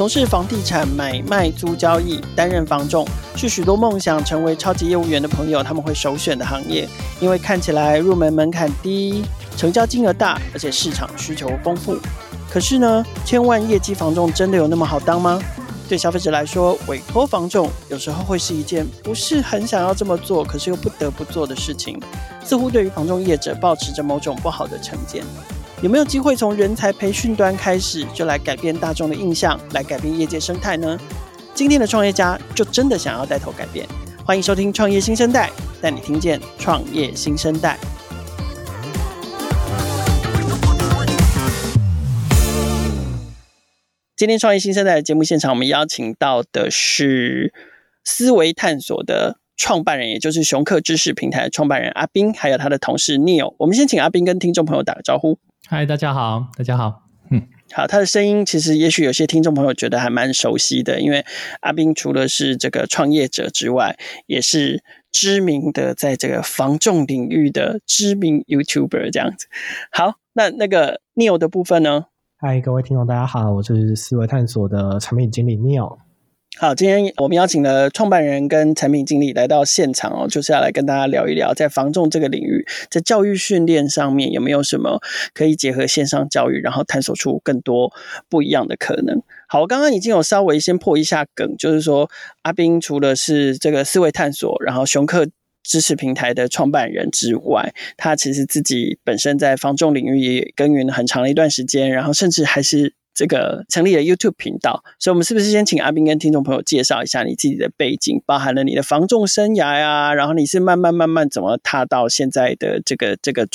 从事房地产买卖租交易，担任房仲，是许多梦想成为超级业务员的朋友他们会首选的行业，因为看起来入门门槛低，成交金额大，而且市场需求丰富。可是呢，千万业绩房仲真的有那么好当吗？对消费者来说，委托房仲有时候会是一件不是很想要这么做，可是又不得不做的事情，似乎对于房仲业者保持着某种不好的成见。有没有机会从人才培训端开始，就来改变大众的印象，来改变业界生态呢？今天的创业家就真的想要带头改变。欢迎收听《创业新生代》，带你听见创业新生代。今天创业新生代的节目现场，我们邀请到的是思维探索的创办人，也就是熊客知识平台的创办人阿斌，还有他的同事 Neil。我们先请阿斌跟听众朋友打个招呼。嗨，大家好，大家好，嗯，好，他的声音其实也许有些听众朋友觉得还蛮熟悉的，因为阿斌除了是这个创业者之外，也是知名的在这个防重领域的知名 YouTuber 这样子。好，那那个 Neil 的部分呢？嗨，各位听众，大家好，我是思维探索的产品经理 Neil。好，今天我们邀请了创办人跟产品经理来到现场哦，就是要来跟大家聊一聊，在防重这个领域，在教育训练上面有没有什么可以结合线上教育，然后探索出更多不一样的可能。好，我刚刚已经有稍微先破一下梗，就是说阿斌除了是这个思维探索，然后熊克知识平台的创办人之外，他其实自己本身在防重领域也耕耘了很长的一段时间，然后甚至还是。这个成立了 YouTube 频道，所以我们是不是先请阿斌跟听众朋友介绍一下你自己的背景，包含了你的防重生涯呀，然后你是慢慢慢慢怎么踏到现在的这个这个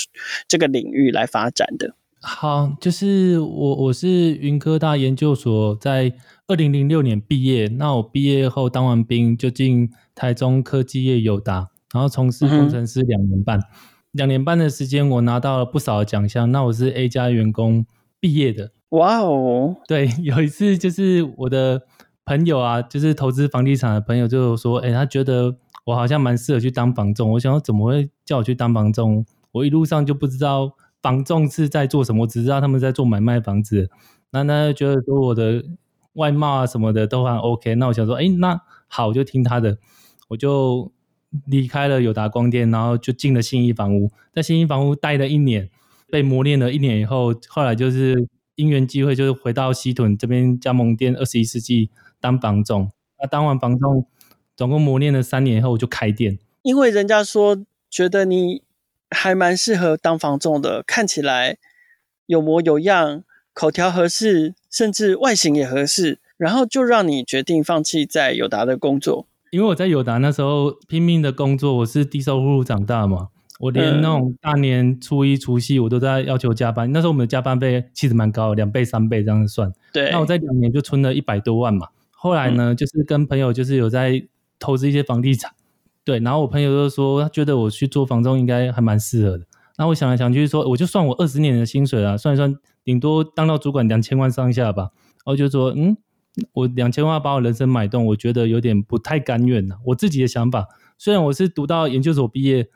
这个领域来发展的？好，就是我我是云科大研究所，在二零零六年毕业，那我毕业后当完兵就进台中科技业友达，然后从事工程师两年半，两、嗯、年半的时间我拿到了不少的奖项，那我是 A 加员工毕业的。哇哦，对，有一次就是我的朋友啊，就是投资房地产的朋友，就说，哎，他觉得我好像蛮适合去当房仲。我想说，怎么会叫我去当房仲？我一路上就不知道房仲是在做什么，只知道他们在做买卖房子。那他就觉得说我的外貌啊什么的都还 OK。那我想说，哎，那好，我就听他的，我就离开了友达光电，然后就进了信义房屋，在信义房屋待了一年，被磨练了一年以后，后来就是。因缘机会就是回到西屯这边加盟店二十一世纪当房总，那当完房总，总共磨练了三年以后我就开店。因为人家说觉得你还蛮适合当房总的，看起来有模有样，口条合适，甚至外形也合适，然后就让你决定放弃在友达的工作。因为我在友达那时候拼命的工作，我是低收入长大嘛。我连那种大年初一、除夕，我都在要求加班。那时候我们的加班费其实蛮高的，两倍、三倍这样子算。对。那我在两年就存了一百多万嘛。后来呢，嗯、就是跟朋友就是有在投资一些房地产。对。然后我朋友就说，他觉得我去做房仲应该还蛮适合的。那我想来想去说，我就算我二十年的薪水啊，算一算，顶多当到主管两千万上下吧。然后就说，嗯，我两千万把我人生买断，我觉得有点不太甘愿呐。我自己的想法，虽然我是读到研究所毕业。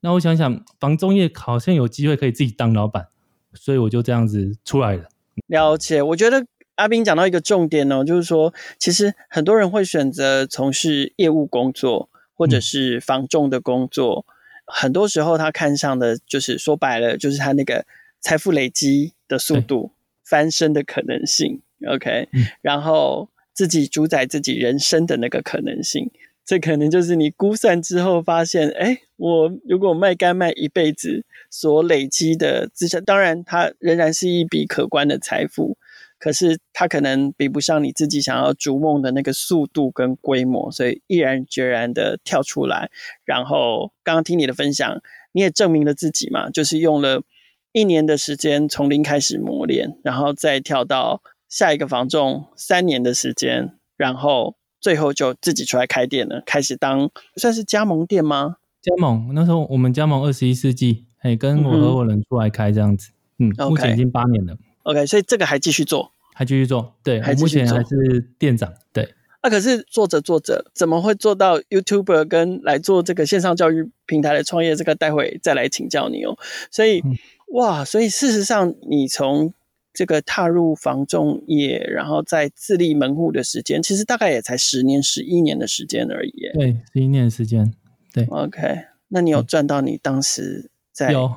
那我想想，房中业好像有机会可以自己当老板，所以我就这样子出来了。了解，我觉得阿斌讲到一个重点哦，就是说，其实很多人会选择从事业务工作，或者是房仲的工作，嗯、很多时候他看上的就是说白了，就是他那个财富累积的速度、翻身的可能性。OK，、嗯、然后自己主宰自己人生的那个可能性。这可能就是你估算之后发现，哎，我如果卖干卖一辈子所累积的资产，当然它仍然是一笔可观的财富，可是它可能比不上你自己想要逐梦的那个速度跟规模，所以毅然决然的跳出来。然后刚刚听你的分享，你也证明了自己嘛，就是用了一年的时间从零开始磨练，然后再跳到下一个房仲三年的时间，然后。最后就自己出来开店了，开始当算是加盟店吗？加盟那时候我们加盟二十一世纪，哎，跟我合伙人出来开这样子，嗯，嗯目前已经八年了。OK，所以这个还继续做，还继续做，对，还目前还是店长，对。啊，可是做着做着，怎么会做到 YouTuber 跟来做这个线上教育平台的创业？这个待会再来请教你哦。所以，嗯、哇，所以事实上，你从这个踏入房仲业，然后再自立门户的时间，其实大概也才十年、十一年的时间而已。对，十一年的时间。对，OK，那你有赚到你当时在有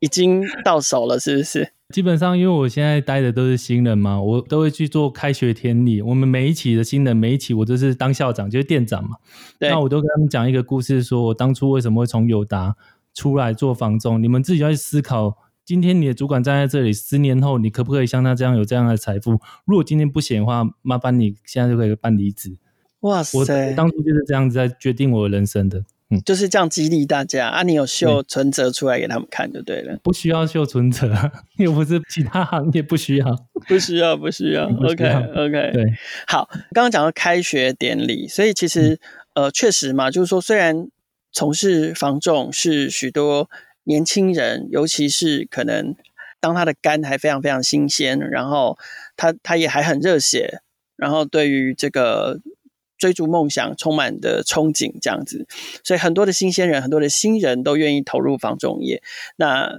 已经到手了，是不是？基本上，因为我现在待的都是新人嘛，我都会去做开学典礼。我们每一期的新人，每一期我都是当校长，就是店长嘛。对，那我都跟他们讲一个故事，说我当初为什么会从友达出来做房仲。你们自己要去思考，今天你的主管站在这里，十年后你可不可以像他这样有这样的财富？如果今天不行的话，麻烦你现在就可以办离职。哇塞！我当初就是这样子在决定我的人生的。嗯，就是这样激励大家啊！你有秀存折出来给他们看就对了，不需要秀存折，又不是其他行业不需要，不需要，不需要。OK OK，对，好，刚刚讲到开学典礼，所以其实、嗯、呃，确实嘛，就是说，虽然从事房仲是许多年轻人，尤其是可能当他的肝还非常非常新鲜，然后他他也还很热血，然后对于这个。追逐梦想，充满的憧憬，这样子，所以很多的新鲜人，很多的新人都愿意投入房仲业。那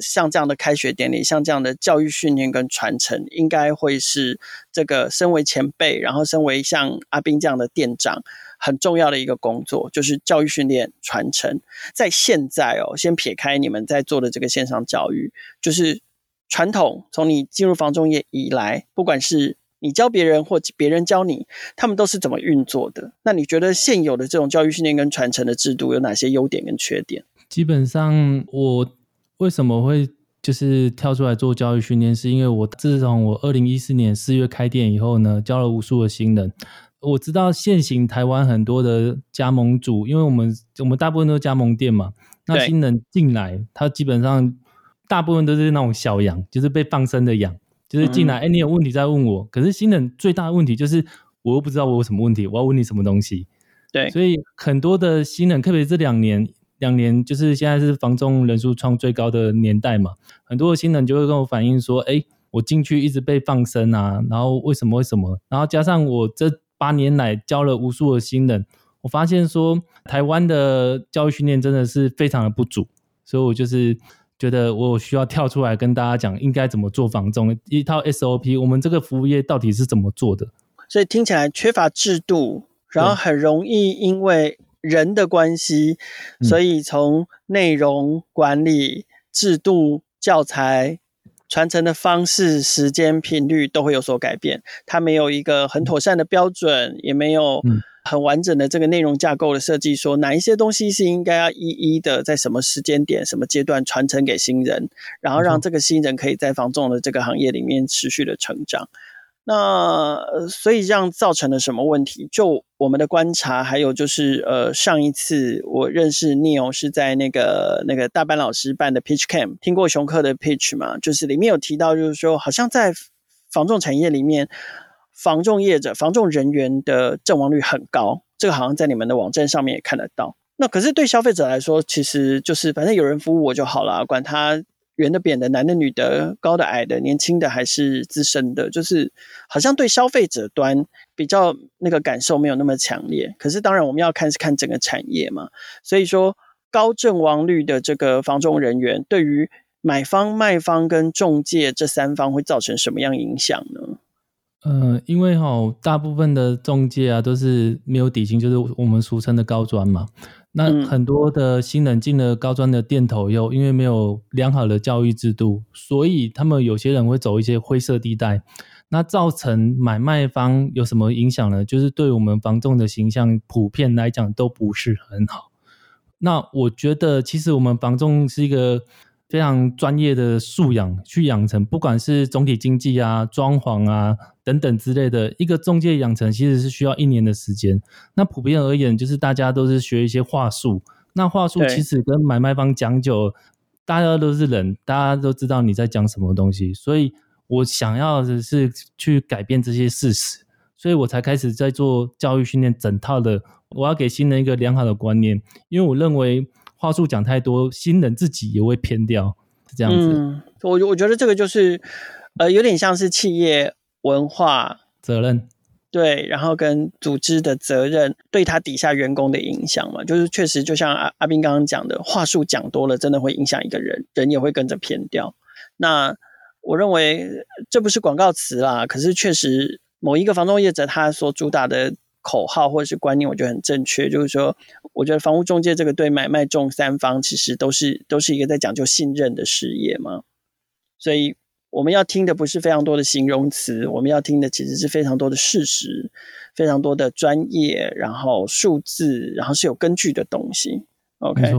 像这样的开学典礼，像这样的教育训练跟传承，应该会是这个身为前辈，然后身为像阿斌这样的店长，很重要的一个工作，就是教育训练传承。在现在哦，先撇开你们在做的这个线上教育，就是传统，从你进入房中业以来，不管是你教别人或别人教你，他们都是怎么运作的？那你觉得现有的这种教育训练跟传承的制度有哪些优点跟缺点？基本上，我为什么会就是跳出来做教育训练，是因为我自从我二零一四年四月开店以后呢，教了无数的新人。我知道现行台湾很多的加盟主，因为我们我们大部分都是加盟店嘛，那新人进来，他基本上大部分都是那种小羊，就是被放生的羊。就是进来，哎、欸，你有问题再问我。可是新人最大的问题就是，我又不知道我有什么问题，我要问你什么东西。对，所以很多的新人，特别这两年，两年就是现在是房仲人数创最高的年代嘛，很多的新人就会跟我反映说，哎、欸，我进去一直被放生啊，然后为什么为什么？然后加上我这八年来教了无数的新人，我发现说，台湾的教育训练真的是非常的不足，所以我就是。觉得我需要跳出来跟大家讲，应该怎么做房仲一套 SOP，我们这个服务业到底是怎么做的？所以听起来缺乏制度，然后很容易因为人的关系，所以从内容管理、制度、教材、传承的方式、时间、频率都会有所改变。它没有一个很妥善的标准，也没有。嗯很完整的这个内容架构的设计，说哪一些东西是应该要一一的在什么时间点、什么阶段传承给新人，然后让这个新人可以在房仲的这个行业里面持续的成长。那所以这样造成了什么问题？就我们的观察，还有就是呃，上一次我认识 Neil 是在那个那个大班老师办的 Pitch Camp，听过熊克的 Pitch 吗？就是里面有提到，就是说好像在房仲产业里面。房仲业者、房仲人员的阵亡率很高，这个好像在你们的网站上面也看得到。那可是对消费者来说，其实就是反正有人服务我就好了，管他圆的、扁的、男的、女的、高的、矮的、年轻的还是资深的，就是好像对消费者端比较那个感受没有那么强烈。可是当然我们要看是看整个产业嘛，所以说高阵亡率的这个房仲人员，对于买方、卖方跟中介这三方会造成什么样影响呢？呃，因为哈，大部分的中介啊都是没有底薪，就是我们俗称的高专嘛。那很多的新人进了高专的店头以后，因为没有良好的教育制度，所以他们有些人会走一些灰色地带，那造成买卖方有什么影响呢？就是对我们房仲的形象普遍来讲都不是很好。那我觉得，其实我们房仲是一个。非常专业的素养去养成，不管是总体经济啊、装潢啊等等之类的，一个中介养成其实是需要一年的时间。那普遍而言，就是大家都是学一些话术。那话术其实跟买卖方讲久，大家都是人，大家都知道你在讲什么东西。所以我想要的是去改变这些事实，所以我才开始在做教育训练整套的。我要给新人一个良好的观念，因为我认为。话术讲太多，新人自己也会偏掉，是这样子。嗯，我我觉得这个就是，呃，有点像是企业文化责任，对，然后跟组织的责任对他底下员工的影响嘛，就是确实就像阿阿斌刚刚讲的，话术讲多了，真的会影响一个人，人也会跟着偏掉。那我认为这不是广告词啦，可是确实某一个房仲业者他所主打的口号或者是观念，我觉得很正确，就是说，我觉得房屋中介这个对买卖中三方其实都是都是一个在讲究信任的事业嘛，所以我们要听的不是非常多的形容词，我们要听的其实是非常多的事实，非常多的专业，然后数字，然后是有根据的东西。OK，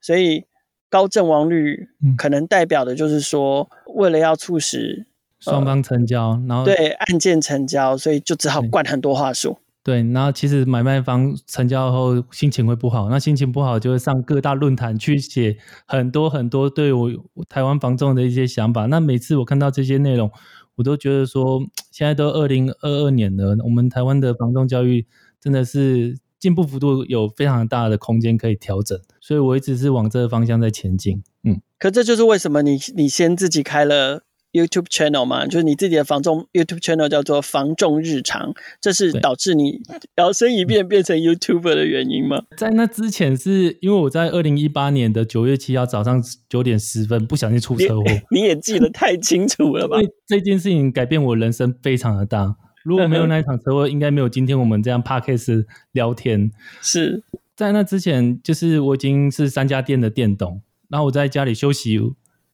所以高阵亡率可能代表的就是说，为了要促使双方成交，呃、然后对案件成交，所以就只好灌很多话术。对，然后其实买卖方成交后心情会不好，那心情不好就会上各大论坛去写很多很多对我台湾房仲的一些想法。那每次我看到这些内容，我都觉得说，现在都二零二二年了，我们台湾的房仲教育真的是进步幅度有非常大的空间可以调整，所以我一直是往这个方向在前进。嗯，可这就是为什么你你先自己开了。YouTube channel 嘛，就是你自己的防重 YouTube channel 叫做防重日常，这是导致你摇身一变变成 YouTuber 的原因吗？在那之前是因为我在二零一八年的九月七号早上九点十分不小心出车祸，你也记得太清楚了吧？这件事情改变我人生非常的大，如果没有那一场车祸，应该没有今天我们这样 Podcast 聊天。是在那之前，就是我已经是三家店的店董，然后我在家里休息。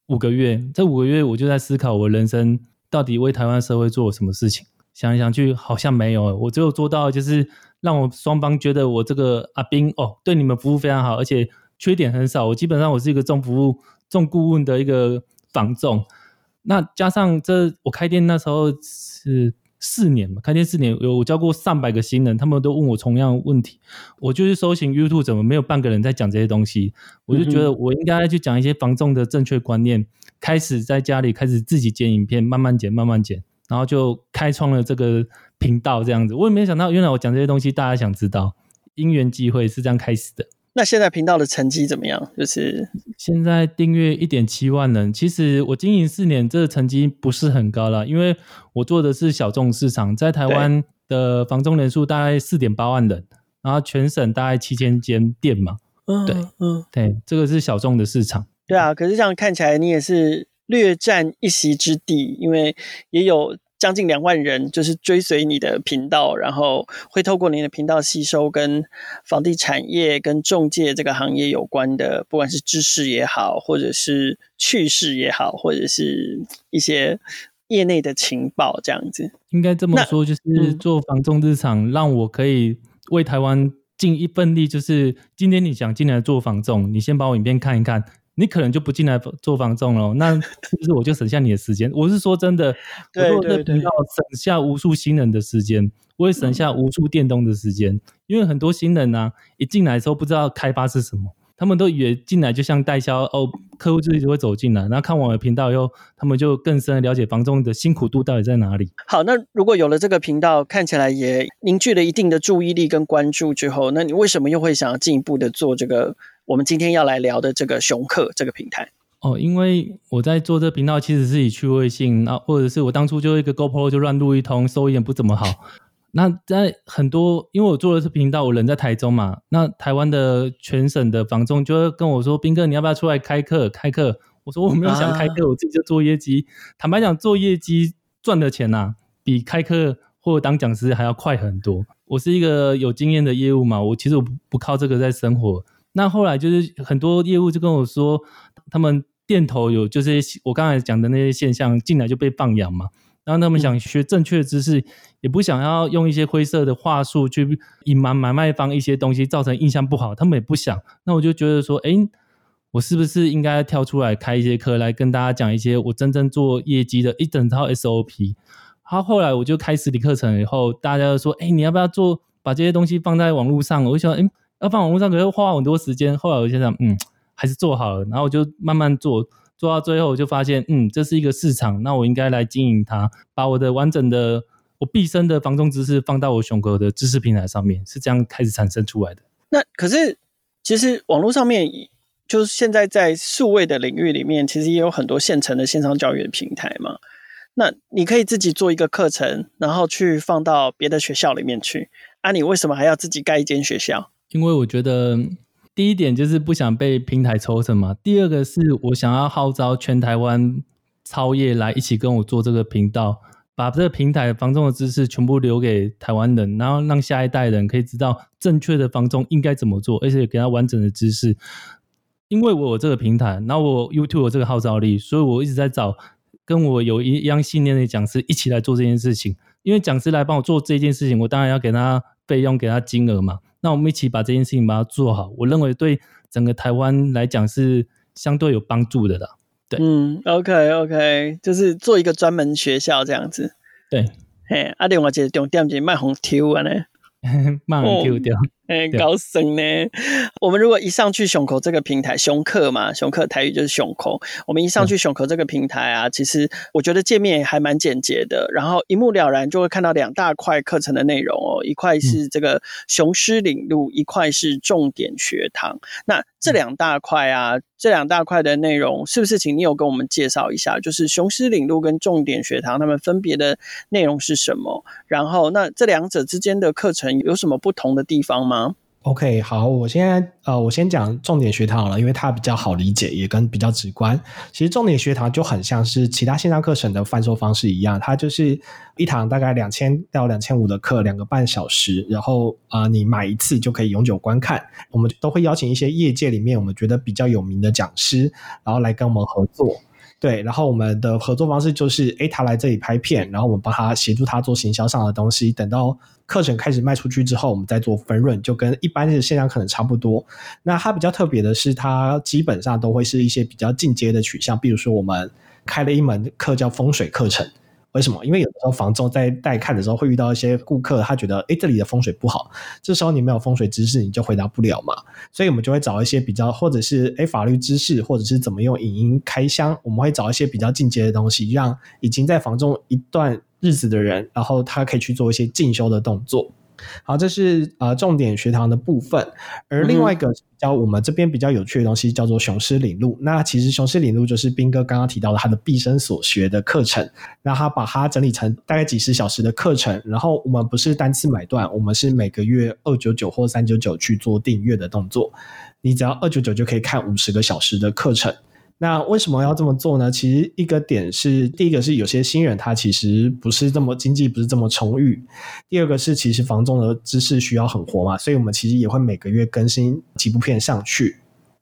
五个月，这五个月我就在思考我人生到底为台湾社会做了什么事情。想一想去，好像没有。我只有做到就是让我双方觉得我这个阿兵哦，对你们服务非常好，而且缺点很少。我基本上我是一个重服务、重顾问的一个房重。那加上这，我开店那时候是。四年嘛，开店四年，有我教过上百个新人，他们都问我同样的问题。我就是搜寻 YouTube，怎么没有半个人在讲这些东西？我就觉得我应该去讲一些防重的正确观念，开始在家里开始自己剪影片，慢慢剪，慢慢剪，然后就开创了这个频道这样子。我也没想到，原来我讲这些东西大家想知道，因缘际会是这样开始的。那现在频道的成绩怎么样？就是现在订阅一点七万人。其实我经营四年，这个成绩不是很高了，因为我做的是小众市场，在台湾的房中人数大概四点八万人，然后全省大概七千间店嘛。嗯，对，嗯，对，这个是小众的市场。对啊，可是这样看起来你也是略占一席之地，因为也有。将近两万人就是追随你的频道，然后会透过你的频道吸收跟房地产业、跟中介这个行业有关的，不管是知识也好，或者是趣事也好，或者是一些业内的情报这样子。应该这么说，就是做房仲日常，让我可以为台湾尽一份力。就是今天你想进来做房仲，你先把我影片看一看。你可能就不进来做房仲了，那是不是我就省下你的时间？我是说真的，我做这频道省下无数新人的时间，我也省下无数电动的时间，因为很多新人呢、啊，一进来的时候不知道开发是什么，他们都以为进来就像代销哦，客户自己就会走进来，然后看我的频道以后，他们就更深的了解房仲的辛苦度到底在哪里。好，那如果有了这个频道，看起来也凝聚了一定的注意力跟关注之后，那你为什么又会想要进一步的做这个？我们今天要来聊的这个熊客这个平台哦，因为我在做这个频道，其实是以趣味性啊，或者是我当初就一个 GoPro 就乱录一通，收音也不怎么好。那在很多，因为我做的是频道，我人在台中嘛，那台湾的全省的房仲就会跟我说：“斌哥，你要不要出来开课？开课？”我说：“我没有想开课，我自己就做业绩。啊”坦白讲，做业绩赚的钱呐、啊，比开课或者当讲师还要快很多。我是一个有经验的业务嘛，我其实我不靠这个在生活。那后来就是很多业务就跟我说，他们店头有就是我刚才讲的那些现象，进来就被放养嘛。然后他们想学正确的知识，也不想要用一些灰色的话术去隐瞒买卖方一些东西，造成印象不好。他们也不想。那我就觉得说，哎，我是不是应该跳出来开一些课，来跟大家讲一些我真正做业绩的一整套 SOP。好，后来我就开实体课程以后，大家就说，哎，你要不要做把这些东西放在网络上？我就想，哎。要放网络上可是花很多时间，后来我就想，嗯，还是做好了，然后我就慢慢做，做到最后我就发现，嗯，这是一个市场，那我应该来经营它，把我的完整的我毕生的房中知识放到我熊哥的知识平台上面，是这样开始产生出来的。那可是其实网络上面，就是现在在数位的领域里面，其实也有很多现成的线上教育的平台嘛。那你可以自己做一个课程，然后去放到别的学校里面去。啊，你为什么还要自己盖一间学校？因为我觉得第一点就是不想被平台抽成嘛，第二个是我想要号召全台湾超业来一起跟我做这个频道，把这个平台房仲的知识全部留给台湾人，然后让下一代人可以知道正确的房中应该怎么做，而且给他完整的知识。因为我有这个平台，然后我 YouTube 有这个号召力，所以我一直在找跟我有一样信念的讲师一起来做这件事情。因为讲师来帮我做这件事情，我当然要给他费用，给他金额嘛。那我们一起把这件事情把它做好，我认为对整个台湾来讲是相对有帮助的啦。对，嗯，OK OK，就是做一个专门学校这样子。对，嘿，啊，另外一个重点是卖红 Q 啊呢，卖红 Q 掉。哎，高深呢！我们如果一上去熊口这个平台，熊客嘛，熊客台语就是熊口。我们一上去熊口这个平台啊，其实我觉得界面还蛮简洁的，然后一目了然就会看到两大块课程的内容哦，一块是这个雄狮领路，一块是重点学堂。那这两大块啊，这两大块的内容，是不是请你有跟我们介绍一下？就是雄狮领路跟重点学堂，他们分别的内容是什么？然后那这两者之间的课程有什么不同的地方吗？OK，好，我现在呃，我先讲重点学堂好了，因为它比较好理解，也跟比较直观。其实重点学堂就很像是其他线上课程的贩售方式一样，它就是一堂大概两千到两千五的课，两个半小时，然后啊、你买一次就可以永久观看。我们都会邀请一些业界里面我们觉得比较有名的讲师，然后来跟我们合作。对，然后我们的合作方式就是，诶，他来这里拍片，然后我们帮他协助他做行销上的东西。等到课程开始卖出去之后，我们再做分润，就跟一般的线上课程差不多。那它比较特别的是，它基本上都会是一些比较进阶的取向，比如说我们开了一门课叫风水课程。为什么？因为有的时候房仲在带看的时候会遇到一些顾客，他觉得诶这里的风水不好，这时候你没有风水知识，你就回答不了嘛。所以我们就会找一些比较，或者是诶法律知识，或者是怎么用影音开箱，我们会找一些比较进阶的东西，让已经在房中一段日子的人，然后他可以去做一些进修的动作。好，这是呃重点学堂的部分，而另外一个比较我们这边比较有趣的东西叫做雄狮领路。那其实雄狮领路就是斌哥刚刚提到的他的毕生所学的课程，那他把它整理成大概几十小时的课程，然后我们不是单次买断，我们是每个月二九九或三九九去做订阅的动作，你只要二九九就可以看五十个小时的课程。那为什么要这么做呢？其实一个点是，第一个是有些新人他其实不是这么经济不是这么充裕，第二个是其实房仲的知识需要很活嘛，所以我们其实也会每个月更新几部片上去。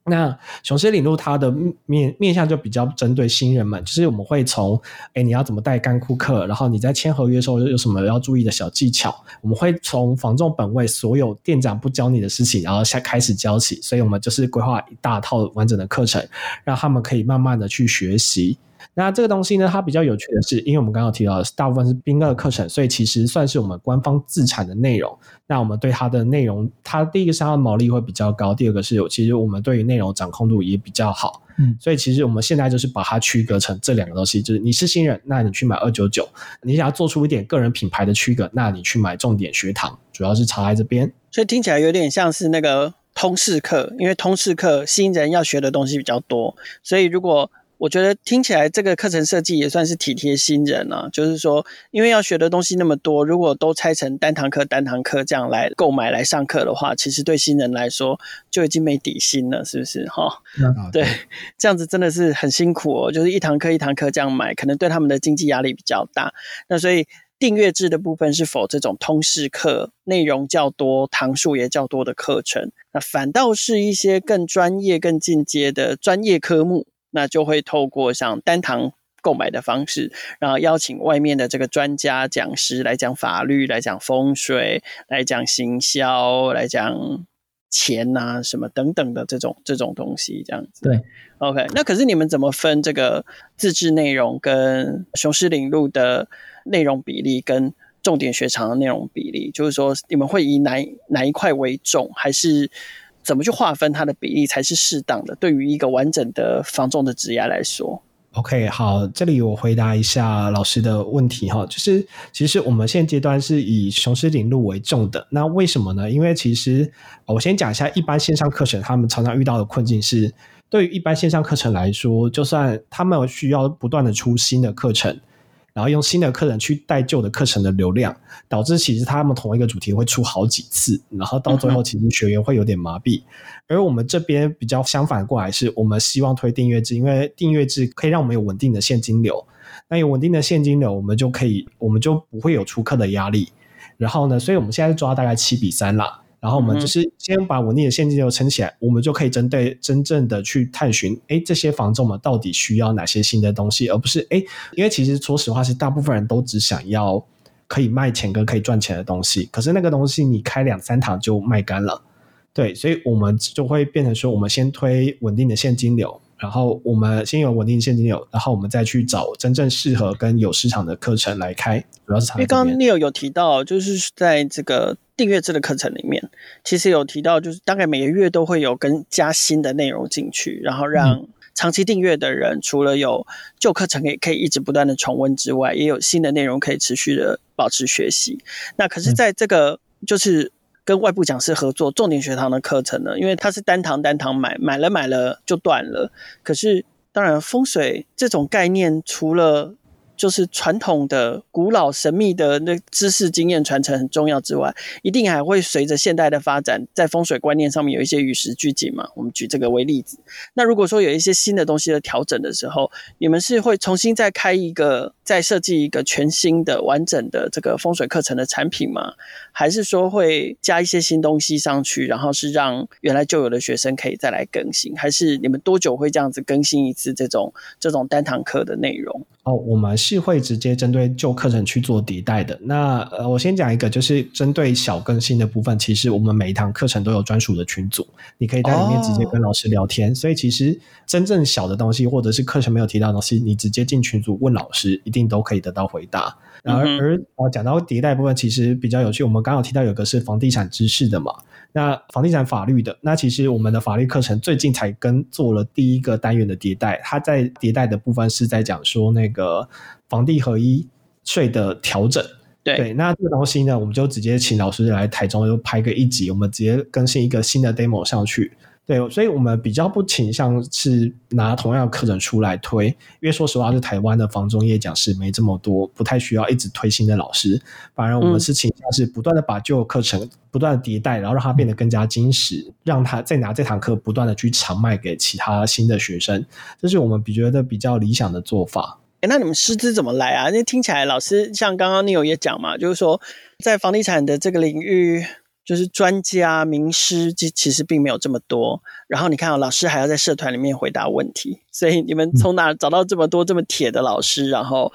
那雄狮领路它的面面向就比较针对新人们，就是我们会从哎你要怎么带干库课，然后你在签合约的时候有什么要注意的小技巧，我们会从房仲本位所有店长不教你的事情，然后先开始教起，所以我们就是规划一大套完整的课程，让他们可以慢慢的去学习。那这个东西呢，它比较有趣的是，因为我们刚刚提到的大部分是冰哥的课程，所以其实算是我们官方自产的内容。那我们对它的内容，它第一个是它的毛利会比较高，第二个是有其实我们对于内容掌控度也比较好。嗯，所以其实我们现在就是把它区隔成这两个东西，就是你是新人，那你去买二九九；你想要做出一点个人品牌的区隔，那你去买重点学堂，主要是差在这边。所以听起来有点像是那个通识课，因为通识课新人要学的东西比较多，所以如果我觉得听起来这个课程设计也算是体贴新人啊，就是说，因为要学的东西那么多，如果都拆成单堂课、单堂课这样来购买来上课的话，其实对新人来说就已经没底薪了，是不是？哈，对，这样子真的是很辛苦哦，就是一堂课一堂课这样买，可能对他们的经济压力比较大。那所以订阅制的部分是否这种通识课内容较多、堂数也较多的课程，那反倒是一些更专业、更进阶的专业科目。那就会透过像单堂购买的方式，然后邀请外面的这个专家讲师来讲法律、来讲风水、来讲行销、来讲钱啊什么等等的这种这种东西，这样子。对，OK。那可是你们怎么分这个自制内容跟雄狮领路的内容比例，跟重点学场的内容比例？就是说，你们会以哪哪一块为重，还是？怎么去划分它的比例才是适当的？对于一个完整的防重的职业来说，OK，好，这里我回答一下老师的问题哈，就是其实我们现阶段是以雄狮领路为重的，那为什么呢？因为其实我先讲一下一般线上课程，他们常常遇到的困境是，对于一般线上课程来说，就算他们需要不断的出新的课程，然后用新的课程去带旧的课程的流量，导致其实他们同一个主题会出好几次，然后到最后其实学员会有点麻痹。而我们这边比较相反过来，是我们希望推订阅制，因为订阅制可以让我们有稳定的现金流。那有稳定的现金流，我们就可以，我们就不会有出课的压力。然后呢，所以我们现在抓大概七比三啦。然后我们就是先把稳定的现金流撑起来，嗯、我们就可以针对真正的去探寻，哎，这些房仲们到底需要哪些新的东西，而不是哎，因为其实说实话，是大部分人都只想要可以卖钱跟可以赚钱的东西，可是那个东西你开两三堂就卖干了，对，所以我们就会变成说，我们先推稳定的现金流。然后我们先有稳定现金流，然后我们再去找真正适合跟有市场的课程来开。主要是因为刚刚 Neil 有提到，就是在这个订阅制的课程里面，其实有提到，就是大概每个月都会有跟加新的内容进去，然后让长期订阅的人除了有旧课程可以可以一直不断的重温之外，也有新的内容可以持续的保持学习。那可是在这个就是。跟外部讲师合作，重点学堂的课程呢，因为它是单堂单堂买，买了买了就断了。可是，当然风水这种概念，除了就是传统的、古老、神秘的那知识经验传承很重要之外，一定还会随着现代的发展，在风水观念上面有一些与时俱进嘛。我们举这个为例子。那如果说有一些新的东西的调整的时候，你们是会重新再开一个、再设计一个全新的、完整的这个风水课程的产品吗？还是说会加一些新东西上去，然后是让原来就有的学生可以再来更新？还是你们多久会这样子更新一次这种这种单堂课的内容？哦，我们是会直接针对旧课程去做迭代的。那呃，我先讲一个，就是针对小更新的部分，其实我们每一堂课程都有专属的群组，你可以在里面直接跟老师聊天。所以其实真正小的东西，或者是课程没有提到的东西，你直接进群组问老师，定都可以得到回答。然而，而呃，讲到迭代部分，其实比较有趣。我们刚刚有提到有个是房地产知识的嘛。那房地产法律的，那其实我们的法律课程最近才跟做了第一个单元的迭代，它在迭代的部分是在讲说那个房地合一税的调整。对，对，那这个东西呢，我们就直接请老师来台中又拍个一集，我们直接更新一个新的 demo 上去。对，所以我们比较不倾向是拿同样的课程出来推，因为说实话，是台湾的房中业讲师没这么多，不太需要一直推新的老师。反而我们是倾向是不断的把旧的课程不断的迭代，然后让它变得更加精实，让他再拿这堂课不断的去常卖给其他新的学生，这是我们比觉得比较理想的做法。诶，那你们师资怎么来啊？那听起来老师像刚刚 Neil 也讲嘛，就是说在房地产的这个领域。就是专家名师，其其实并没有这么多。然后你看，老师还要在社团里面回答问题，所以你们从哪找到这么多这么铁的老师？然后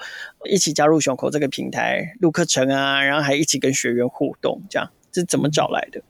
一起加入熊口这个平台录课程啊，然后还一起跟学员互动，这样这是怎么找来的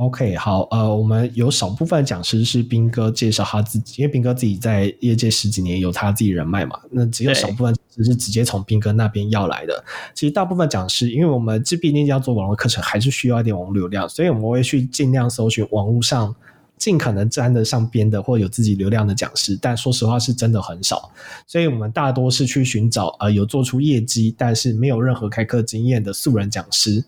？OK，好，呃，我们有少部分讲师是斌哥介绍他自己，因为斌哥自己在业界十几年，有他自己人脉嘛。那只有少部分只是直接从斌哥那边要来的。其实大部分讲师，因为我们这毕竟要做网络课程，还是需要一点网络流量，所以我们会去尽量搜寻网络上尽可能沾得上边的或有自己流量的讲师。但说实话，是真的很少，所以我们大多是去寻找呃有做出业绩，但是没有任何开课经验的素人讲师，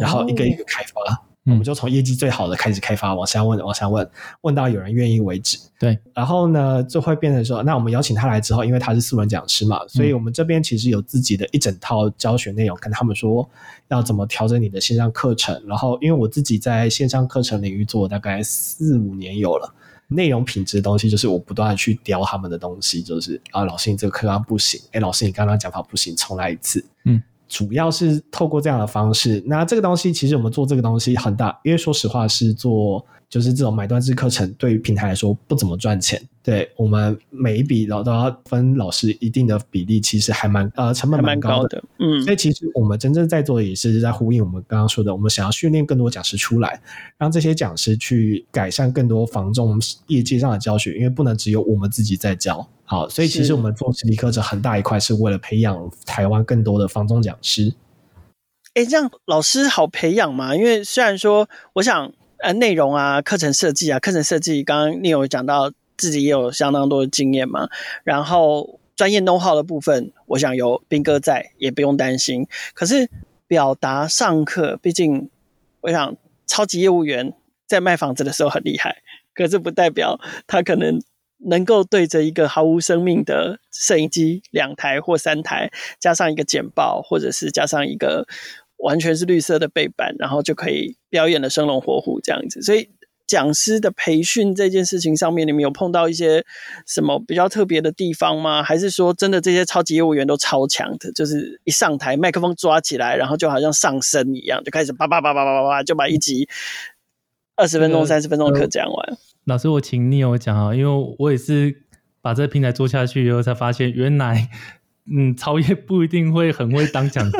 然后一个一个开发。哦我们就从业绩最好的开始开发，往下问，往下问，问到有人愿意为止。对，然后呢，就会变成说，那我们邀请他来之后，因为他是素人讲师嘛，所以我们这边其实有自己的一整套教学内容，跟他们说要怎么调整你的线上课程。然后，因为我自己在线上课程领域做大概四五年有了，内容品质的东西就是我不断的去雕他们的东西，就是啊，老师你这个课刚不行，哎，老师你刚刚讲法不行，重来一次。嗯。主要是透过这样的方式，那这个东西其实我们做这个东西很大，因为说实话是做。就是这种买断制课程，对于平台来说不怎么赚钱。对，我们每一笔都都要分老师一定的比例，其实还蛮呃成本蛮高的。高的嗯，所以其实我们真正在做的也是在呼应我们刚刚说的，我们想要训练更多讲师出来，让这些讲师去改善更多房中业界上的教学，因为不能只有我们自己在教。好，所以其实我们做实体课程很大一块是为了培养台湾更多的房中讲师。哎，这样老师好培养吗？因为虽然说，我想。呃，内容啊，课程设计啊，课程设计，刚刚你有讲到自己也有相当多的经验嘛。然后专业 know how 的部分，我想有彬哥在，也不用担心。可是表达上课，毕竟我想超级业务员在卖房子的时候很厉害，可是不代表他可能能够对着一个毫无生命的摄影机两台或三台，加上一个简报，或者是加上一个完全是绿色的背板，然后就可以表演的生龙活虎这样子。所以讲师的培训这件事情上面，你们有碰到一些什么比较特别的地方吗？还是说真的这些超级业务员都超强的，就是一上台麦克风抓起来，然后就好像上身一样，就开始叭叭叭叭叭叭叭就把一集二十分钟、三十分钟的课讲完。老师，我请 Neo 讲啊，因为我也是把这个平台做下去以后，才发现原来，嗯，超业不一定会很会当讲师。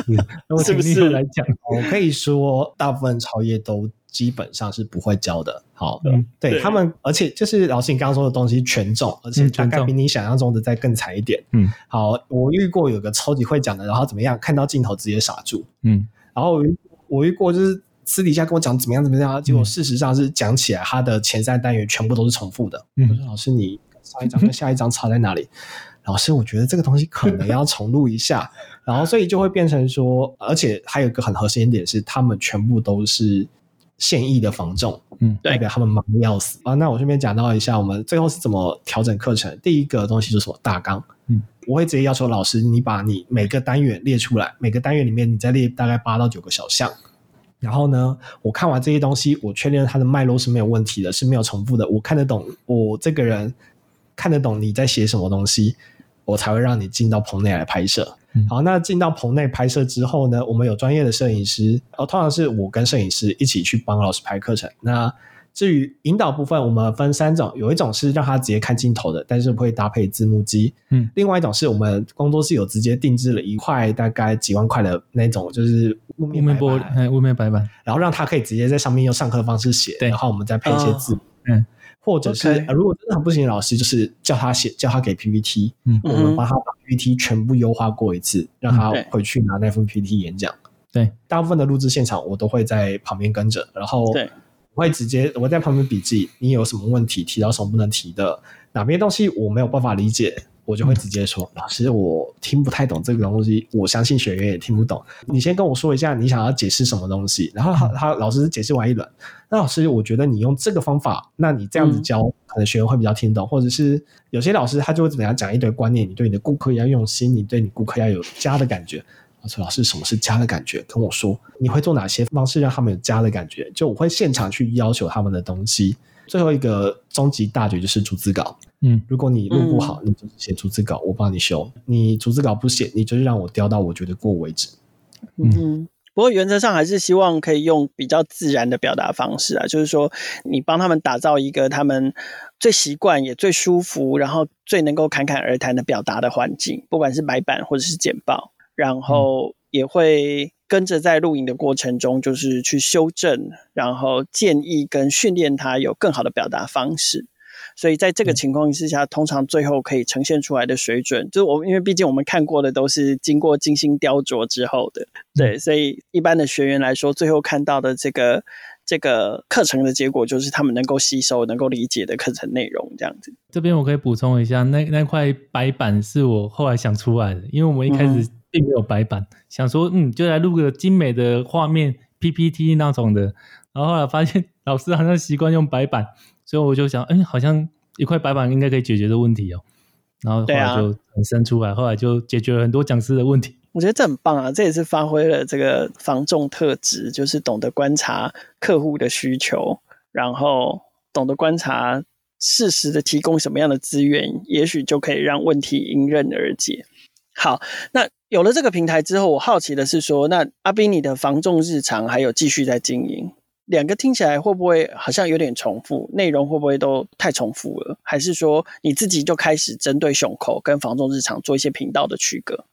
我请 Neo 来讲，我可以说，大部分超业都基本上是不会教的。好的，嗯、对，他们，而且就是老师你刚刚说的东西权重，而且大概比你想象中的再更惨一点。嗯，好，我遇过有个超级会讲的，然后怎么样，看到镜头直接傻住。嗯，然后我遇我遇过就是。私底下跟我讲怎么样怎么样，结果事实上是讲起来，他的前三单元全部都是重复的。嗯，我说老师，你上一张跟下一张差在哪里？老师，我觉得这个东西可能要重录一下。然后所以就会变成说，而且还有一个很核心点是，他们全部都是现役的房仲，嗯，代表他们忙的要死啊。那我顺便讲到一下，我们最后是怎么调整课程。第一个东西就是什么大纲，嗯，我会直接要求老师，你把你每个单元列出来，每个单元里面你再列大概八到九个小项。然后呢，我看完这些东西，我确认它的脉络是没有问题的，是没有重复的。我看得懂，我这个人看得懂你在写什么东西，我才会让你进到棚内来拍摄。嗯、好，那进到棚内拍摄之后呢，我们有专业的摄影师，哦，通常是我跟摄影师一起去帮老师拍课程。那至于引导部分，我们分三种，有一种是让他直接看镜头的，但是会搭配字幕机。嗯，另外一种是我们工作室有直接定制了一块大概几万块的那种，就是雾面白板，雾面白板，然后让他可以直接在上面用上课的方式写，对然后我们再配一些字。嗯，或者是 Okay.、呃、如果真的很不行，老师就是叫他写，叫他给 PPT，嗯，我们帮他把 PPT 全部优化过一次，让他回去拿那份 PPT 演讲。对，大部分的录制现场我都会在旁边跟着，然后对。我会直接我在旁边笔记，你有什么问题提到什么不能提的，哪边东西我没有办法理解，我就会直接说，老师我听不太懂这个东西，我相信学员也听不懂，你先跟我说一下你想要解释什么东西，然后他他老师解释完一轮，那老师我觉得你用这个方法，那你这样子教，可能学员会比较听懂，或者是有些老师他就会怎么样讲一堆观念，你对你的顾客要用心，你对你顾客要有家的感觉。我说：“老师，什么是家的感觉？跟我说，你会做哪些方式让他们有家的感觉？就我会现场去要求他们的东西。最后一个终极大绝就是逐字稿。嗯，如果你录不好，嗯、你就写逐字稿，我帮你修。你逐字稿不写，你就是让我雕到我觉得过为止。嗯，嗯，不过原则上还是希望可以用比较自然的表达方式啊，就是说你帮他们打造一个他们最习惯也最舒服，然后最能够侃侃而谈的表达的环境，不管是白板或者是简报。”然后也会跟着在录影的过程中，就是去修正，然后建议跟训练他有更好的表达方式。所以在这个情况之下，通常最后可以呈现出来的水准，就是我因为毕竟我们看过的都是经过精心雕琢之后的，对，所以一般的学员来说，最后看到的这个这个课程的结果，就是他们能够吸收、能够理解的课程内容这样子。这边我可以补充一下，那那块白板是我后来想出来的，因为我们一开始、嗯。并没有白板，想说嗯，就来录个精美的画面 PPT 那种的，然后后来发现老师好像习惯用白板，所以我就想，哎，好像一块白板应该可以解决的问题哦。然后后来就产生出来，啊、后来就解决了很多讲师的问题。我觉得这很棒啊，这也是发挥了这个防重特质，就是懂得观察客户的需求，然后懂得观察适时的提供什么样的资源，也许就可以让问题迎刃而解。好，那有了这个平台之后，我好奇的是说，那阿斌你的防重日常还有继续在经营，两个听起来会不会好像有点重复？内容会不会都太重复了？还是说你自己就开始针对熊口跟防重日常做一些频道的区隔？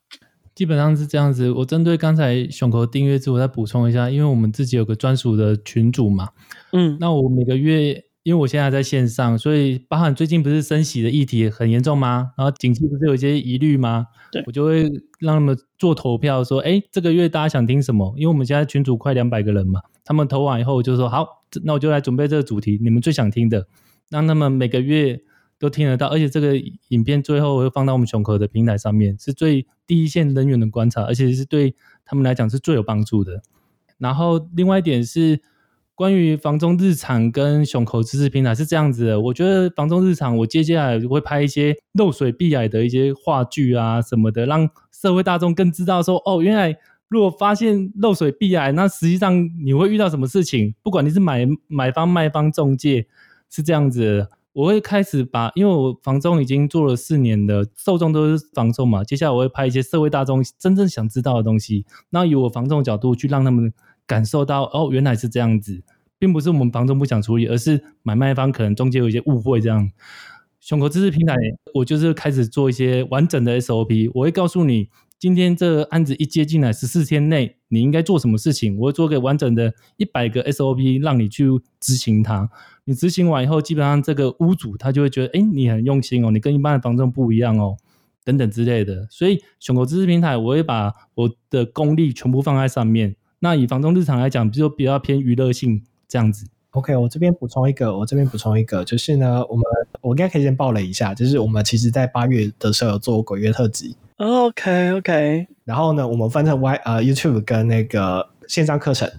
基本上是这样子。我针对刚才熊口订阅制，我再补充一下，因为我们自己有个专属的群组嘛，嗯，那我每个月。因为我现在在线上，所以包含最近不是升息的议题很严重吗？然后景气不是有一些疑虑吗？对，我就会让他们做投票，说，哎，这个月大家想听什么？因为我们现在群组快两百个人嘛，他们投完以后就说好，那我就来准备这个主题，你们最想听的，让他们每个月都听得到，而且这个影片最后会放到我们熊口的平台上面，是最第一线人员的观察，而且是对他们来讲是最有帮助的。然后另外一点是。关于房中日常跟熊口知识平台是这样子的，我觉得房中日常我接下来会拍一些漏水避癌的一些话剧啊什么的，让社会大众更知道说，哦，原来如果发现漏水避癌，那实际上你会遇到什么事情？不管你是买买方卖方中介，是这样子。我会开始把，因为我房中已经做了四年的受众都是房中嘛，接下来我会拍一些社会大众真正想知道的东西，那以我房中的角度去让他们感受到，哦，原来是这样子，并不是我们房东不想处理，而是买卖方可能中间有一些误会这样。熊口知识平台，我就是开始做一些完整的 SOP，我会告诉你。今天这个案子一接进来，十四天内你应该做什么事情？我会做个完整的一百个 SOP，让你去执行它。你执行完以后，基本上这个屋主他就会觉得，哎，你很用心哦，你跟一般的房东不一样哦，等等之类的。所以，熊口知识平台，我会把我的功力全部放在上面。那以房东日常来讲，就比较偏娱乐性这样子。OK，我这边补充一个，我这边补充一个，就是呢，我们我应该可以先报了一下，就是我们其实在八月的时候有做鬼月特辑。OK OK，然后呢，我们分成 Y 呃 YouTube 跟那个线上课程。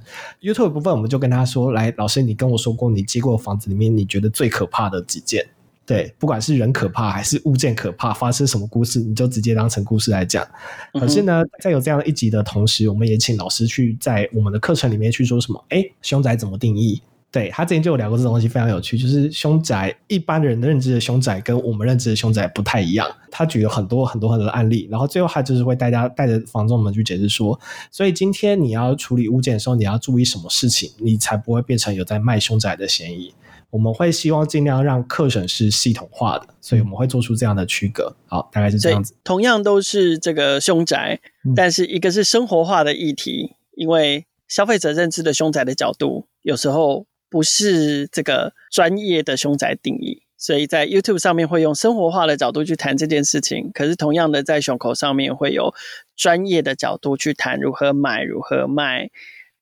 YouTube 部分我们就跟他说，来老师，你跟我说过你接过房子里面你觉得最可怕的几件，对，不管是人可怕还是物件可怕，发生什么故事，你就直接当成故事来讲。可是呢，在有这样的一集的同时，我们也请老师去在我们的课程里面去说什么？哎，凶宅怎么定义？对，他之前就有聊过这种东西，非常有趣。就是凶宅，一般人认知的凶宅跟我们认知的凶宅不太一样。他举了很多很多很多的案例，然后最后他就是会带大家带着房仲们去解释说，所以今天你要处理物件的时候，你要注意什么事情，你才不会变成有在卖凶宅的嫌疑。我们会希望尽量让课程是系统化的，所以我们会做出这样的区隔。好，大概是这样子。同样都是这个凶宅，但是一个是生活化的议题，因为消费者认知的凶宅的角度，有时候。不是这个专业的凶宅定义，所以在 YouTube 上面会用生活化的角度去谈这件事情。可是同样的，在熊口上面会有专业的角度去谈如何买、如何卖、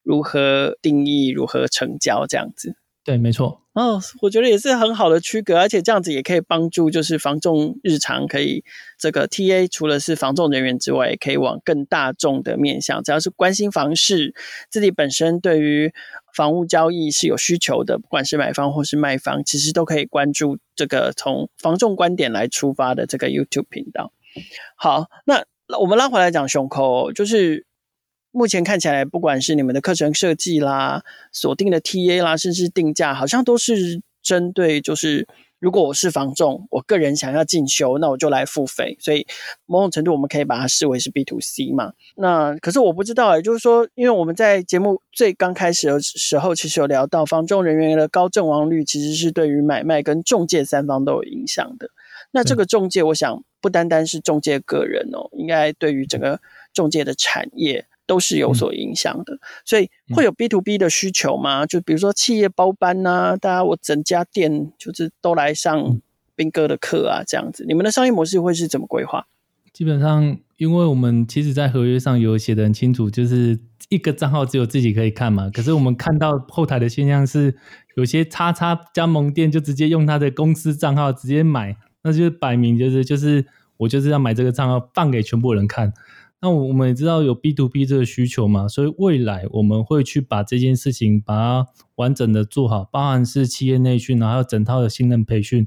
如何定义、如何成交这样子。对，没错。哦，我觉得也是很好的区隔，而且这样子也可以帮助，就是房仲日常可以这个 TA 除了是房仲人员之外，也可以往更大众的面向，只要是关心房市，自己本身对于房屋交易是有需求的，不管是买方或是卖方，其实都可以关注这个从房仲观点来出发的这个 YouTube 频道。好，那我们拉回来讲胸口，就是。目前看起来，不管是你们的课程设计啦、锁定的 TA 啦，甚至定价，好像都是针对就是，如果我是房仲，我个人想要进修，那我就来付费。所以某种程度，我们可以把它视为是 B to C 嘛。那可是我不知道，也就是说，因为我们在节目最刚开始的时候，其实有聊到房仲人员的高阵亡率，其实是对于买卖跟中介三方都有影响的。那这个中介，我想不单单是中介个人哦，应该对于整个中介的产业。都是有所影响的，所以会有 B to B 的需求吗？就比如说企业包班呐、啊，大家我整家店就是都来上兵哥的课啊，这样子，你们的商业模式会是怎么规划？基本上，因为我们其实，在合约上有写的很清楚，就是一个账号只有自己可以看嘛。可是我们看到后台的现象是，有些叉叉加盟店就直接用他的公司账号直接买，那就是摆明就是就是我就是要买这个账号放给全部人看。那我们也知道有 B to B 这个需求嘛，所以未来我们会去把这件事情把它完整的做好，包含是企业内训，然后整套的信任培训，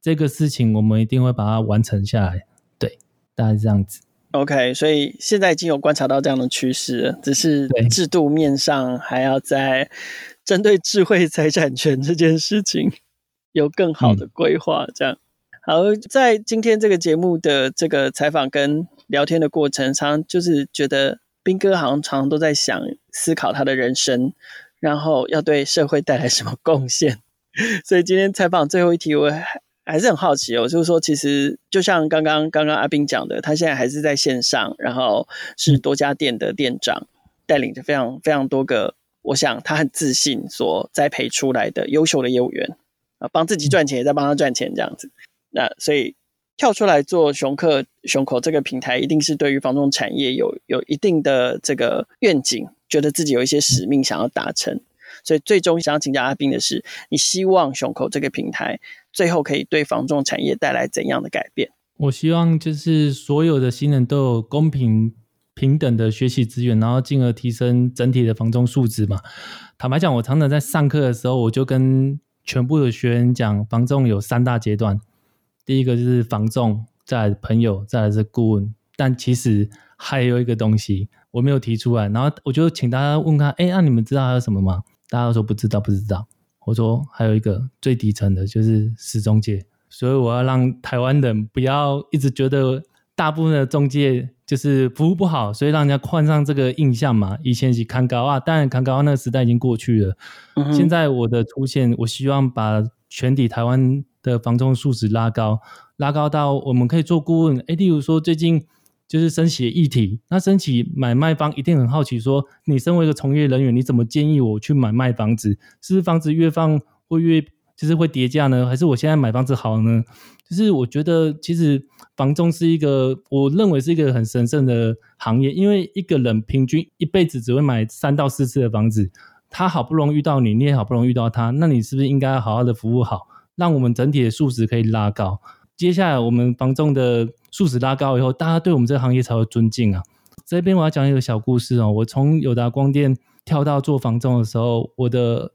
这个事情我们一定会把它完成下来。对，大概是这样子。OK，所以现在已经有观察到这样的趋势了，只是制度面上还要在针对智慧财产权这件事情有更好的规划。这样，嗯、好，在今天这个节目的这个采访跟。聊天的过程，常常就是觉得彬哥好像常常都在想思考他的人生，然后要对社会带来什么贡献。所以今天采访最后一题，我还还是很好奇哦，就是说，其实就像刚刚刚刚阿斌讲的，他现在还是在线上，然后是多家店的店长，带领着非常非常多个，我想他很自信所栽培出来的优秀的业务员啊，帮自己赚钱，也在帮他赚钱这样子。那所以。跳出来做熊客熊口这个平台，一定是对于房仲产业有有一定的这个愿景，觉得自己有一些使命想要达成，所以最终想要请教阿斌的是，你希望熊口这个平台最后可以对房仲产业带来怎样的改变？我希望就是所有的新人都有公平平等的学习资源，然后进而提升整体的房仲素质嘛。坦白讲，我常常在上课的时候，我就跟全部的学员讲，房仲有三大阶段，第一个就是房仲，再来朋友，再来是顾问。但其实还有一个东西我没有提出来，然后我就请大家问他，哎，那你们知道还有什么吗？大家都说不知道，不知道。我说还有一个最底层的就是死中介，所以我要让台湾人不要一直觉得大部分的中介就是服务不好，所以让人家换上这个印象嘛。以前是看高啊，当然看高啊那个时代已经过去了。嗯、现在我的出现，我希望把全体台湾的房仲素质拉高，拉高到我们可以做顾问。诶，例如说最近。就是升息议题，那升息买卖方一定很好奇，说你身为一个从业人员，你怎么建议我去买卖房子？是房子越放会越就是会跌价呢？还是我现在买房子好呢？就是我觉得其实房仲是一个，我认为是一个很神圣的行业，因为一个人平均一辈子只会买三到四次的房子，他好不容易遇到你，你也好不容易遇到他，那你是不是应该好好的服务好，让我们整体的素质可以拉高？接下来我们房仲的。素质拉高以后，大家对我们这个行业才会尊敬啊。这边我要讲一个小故事哦。我从友达光电跳到做房仲的时候，我的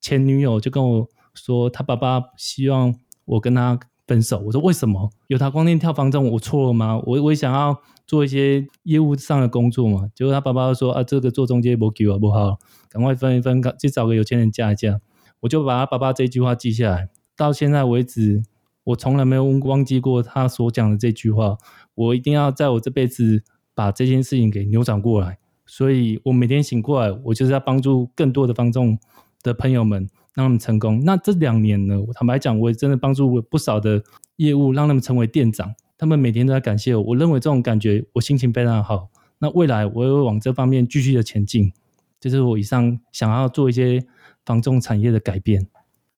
前女友就跟我说，她爸爸希望我跟他分手。我说为什么？有他光电跳房仲，我错了吗？我我想要做一些业务上的工作嘛。结果他爸爸说啊，这个做中介不给我不好，赶快分一分，去找个有钱人嫁一嫁。我就把他爸爸这句话记下来，到现在为止。我从来没有忘记过他所讲的这句话，我一定要在我这辈子把这件事情给扭转过来。所以我每天醒过来，我就是要帮助更多的房仲的朋友们，让他们成功。那这两年呢，我坦白讲，我也真的帮助不少的业务，让他们成为店长。他们每天都在感谢我，我认为这种感觉，我心情非常好。那未来我也会往这方面继续的前进。就是我以上想要做一些房仲产业的改变。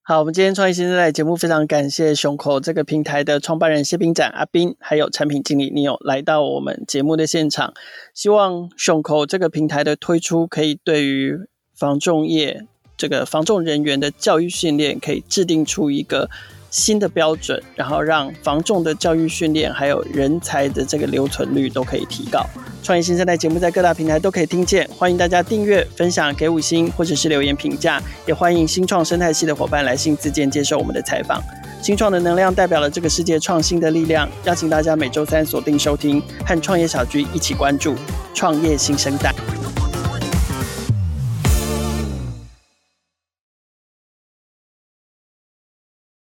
好，我们今天创业新时代节目非常感谢胸口这个平台的创办人谢斌展阿斌，还有产品经理 Neo 来到我们节目的现场。希望胸口这个平台的推出，可以对于房仲业这个防重人员的教育训练，可以制定出一个新的标准，然后让防重的教育训练还有人才的这个留存率都可以提高。创业新生代节目在各大平台都可以听见，欢迎大家订阅、分享、给五星或者是留言评价，也欢迎新创生态系的伙伴来信自荐接受我们的采访。新创的能量代表了这个世界创新的力量，邀请大家每周三锁定收听，和创业小聚一起关注创业新生代。